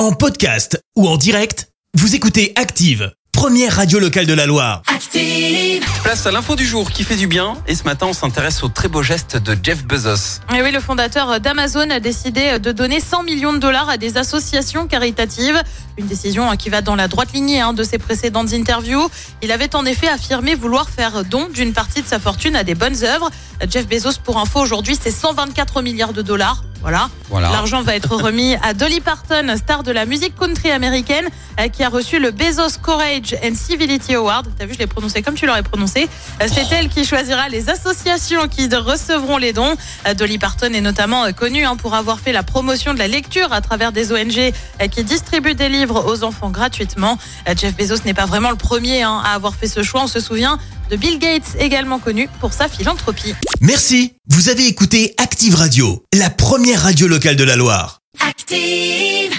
En podcast ou en direct, vous écoutez Active, première radio locale de la Loire. Active. Place à l'info du jour qui fait du bien. Et ce matin, on s'intéresse au très beau geste de Jeff Bezos. Et oui, le fondateur d'Amazon a décidé de donner 100 millions de dollars à des associations caritatives. Une décision qui va dans la droite lignée hein, de ses précédentes interviews. Il avait en effet affirmé vouloir faire don d'une partie de sa fortune à des bonnes œuvres. Jeff Bezos, pour info, aujourd'hui, c'est 124 milliards de dollars. Voilà. Voilà. L'argent va être remis à Dolly Parton, star de la musique country américaine, euh, qui a reçu le Bezos Courage and Civility Award. T'as vu, je l'ai prononcé comme tu l'aurais prononcé. Euh, C'est elle qui choisira les associations qui recevront les dons. Euh, Dolly Parton est notamment connue hein, pour avoir fait la promotion de la lecture à travers des ONG qui distribuent des livres aux enfants gratuitement. Jeff Bezos n'est pas vraiment le premier hein, à avoir fait ce choix. On se souvient de Bill Gates, également connu pour sa philanthropie. Merci, vous avez écouté Active Radio, la première radio locale de la Loire. Active.